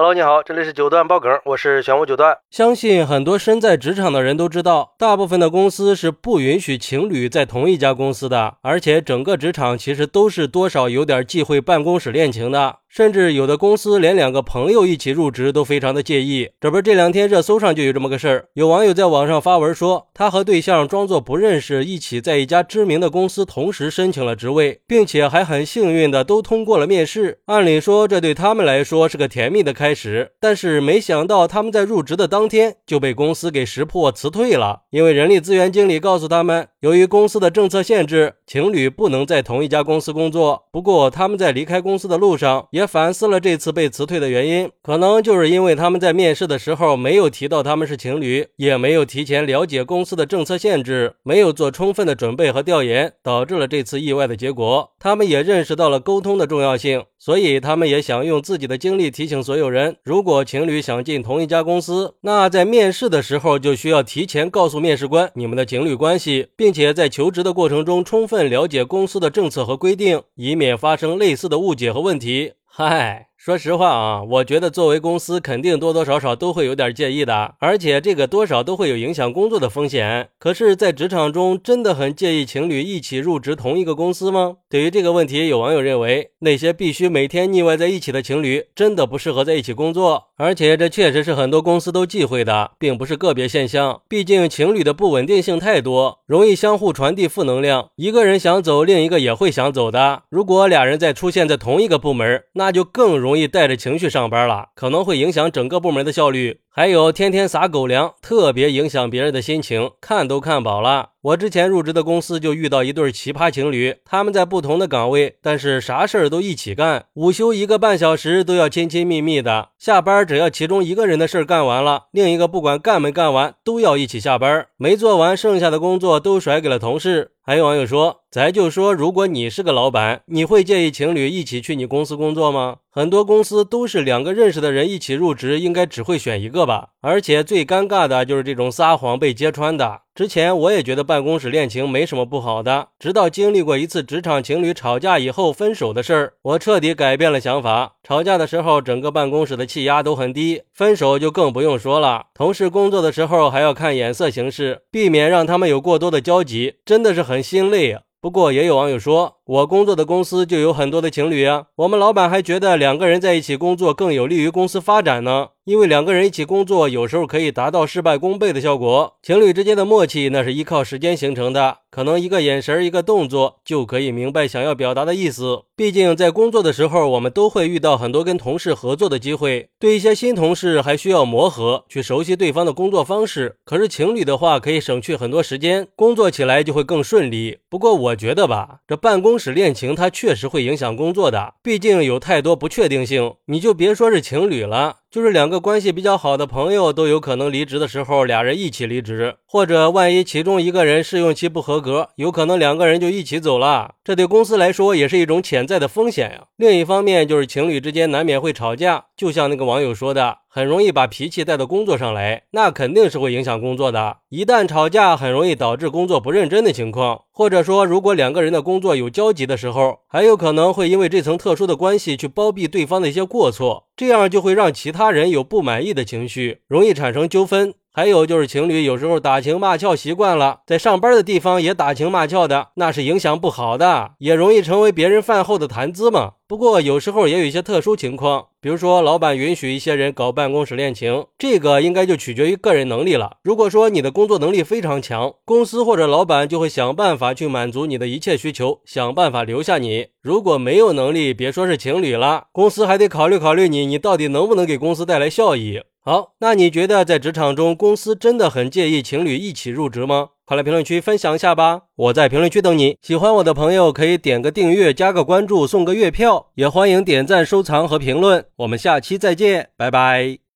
Hello，你好，这里是九段爆梗，我是玄武九段。相信很多身在职场的人都知道，大部分的公司是不允许情侣在同一家公司的，而且整个职场其实都是多少有点忌讳办公室恋情的。甚至有的公司连两个朋友一起入职都非常的介意。这不这两天热搜上就有这么个事儿，有网友在网上发文说，他和对象装作不认识，一起在一家知名的公司同时申请了职位，并且还很幸运的都通过了面试。按理说这对他们来说是个甜蜜的开开始，但是没想到他们在入职的当天就被公司给识破辞退了，因为人力资源经理告诉他们，由于公司的政策限制，情侣不能在同一家公司工作。不过他们在离开公司的路上。也反思了这次被辞退的原因，可能就是因为他们在面试的时候没有提到他们是情侣，也没有提前了解公司的政策限制，没有做充分的准备和调研，导致了这次意外的结果。他们也认识到了沟通的重要性，所以他们也想用自己的经历提醒所有人：如果情侣想进同一家公司，那在面试的时候就需要提前告诉面试官你们的情侣关系，并且在求职的过程中充分了解公司的政策和规定，以免发生类似的误解和问题。嗨。说实话啊，我觉得作为公司，肯定多多少少都会有点介意的，而且这个多少都会有影响工作的风险。可是，在职场中，真的很介意情侣一起入职同一个公司吗？对于这个问题，有网友认为，那些必须每天腻歪在一起的情侣，真的不适合在一起工作。而且，这确实是很多公司都忌讳的，并不是个别现象。毕竟，情侣的不稳定性太多，容易相互传递负能量。一个人想走，另一个也会想走的。如果俩人再出现在同一个部门，那就更容。容易带着情绪上班了，可能会影响整个部门的效率。还有天天撒狗粮，特别影响别人的心情，看都看饱了。我之前入职的公司就遇到一对奇葩情侣，他们在不同的岗位，但是啥事儿都一起干，午休一个半小时都要亲亲密密的。下班只要其中一个人的事儿干完了，另一个不管干没干完都要一起下班，没做完剩下的工作都甩给了同事。还有网友说，咱就说如果你是个老板，你会介意情侣一起去你公司工作吗？很多公司都是两个认识的人一起入职，应该只会选一个吧。而且最尴尬的就是这种撒谎被揭穿的。之前我也觉得办公室恋情没什么不好的，直到经历过一次职场情侣吵架以后分手的事儿，我彻底改变了想法。吵架的时候，整个办公室的气压都很低；分手就更不用说了。同事工作的时候还要看眼色行事，避免让他们有过多的交集，真的是很心累啊。不过也有网友说，我工作的公司就有很多的情侣啊，我们老板还觉得两个人在一起工作更有利于公司发展呢。因为两个人一起工作，有时候可以达到事半功倍的效果。情侣之间的默契，那是依靠时间形成的，可能一个眼神、一个动作就可以明白想要表达的意思。毕竟在工作的时候，我们都会遇到很多跟同事合作的机会，对一些新同事还需要磨合，去熟悉对方的工作方式。可是情侣的话，可以省去很多时间，工作起来就会更顺利。不过我觉得吧，这办公使恋情它确实会影响工作的，毕竟有太多不确定性。你就别说是情侣了。就是两个关系比较好的朋友都有可能离职的时候，俩人一起离职，或者万一其中一个人试用期不合格，有可能两个人就一起走了，这对公司来说也是一种潜在的风险呀。另一方面，就是情侣之间难免会吵架，就像那个网友说的。很容易把脾气带到工作上来，那肯定是会影响工作的。一旦吵架，很容易导致工作不认真的情况，或者说，如果两个人的工作有交集的时候，还有可能会因为这层特殊的关系去包庇对方的一些过错，这样就会让其他人有不满意的情绪，容易产生纠纷。还有就是情侣有时候打情骂俏习惯了，在上班的地方也打情骂俏的，那是影响不好的，也容易成为别人饭后的谈资嘛。不过有时候也有一些特殊情况，比如说老板允许一些人搞办公室恋情，这个应该就取决于个人能力了。如果说你的工作能力非常强，公司或者老板就会想办法去满足你的一切需求，想办法留下你。如果没有能力，别说是情侣了，公司还得考虑考虑你，你到底能不能给公司带来效益。好，那你觉得在职场中，公司真的很介意情侣一起入职吗？快来评论区分享一下吧！我在评论区等你。喜欢我的朋友可以点个订阅、加个关注、送个月票，也欢迎点赞、收藏和评论。我们下期再见，拜拜。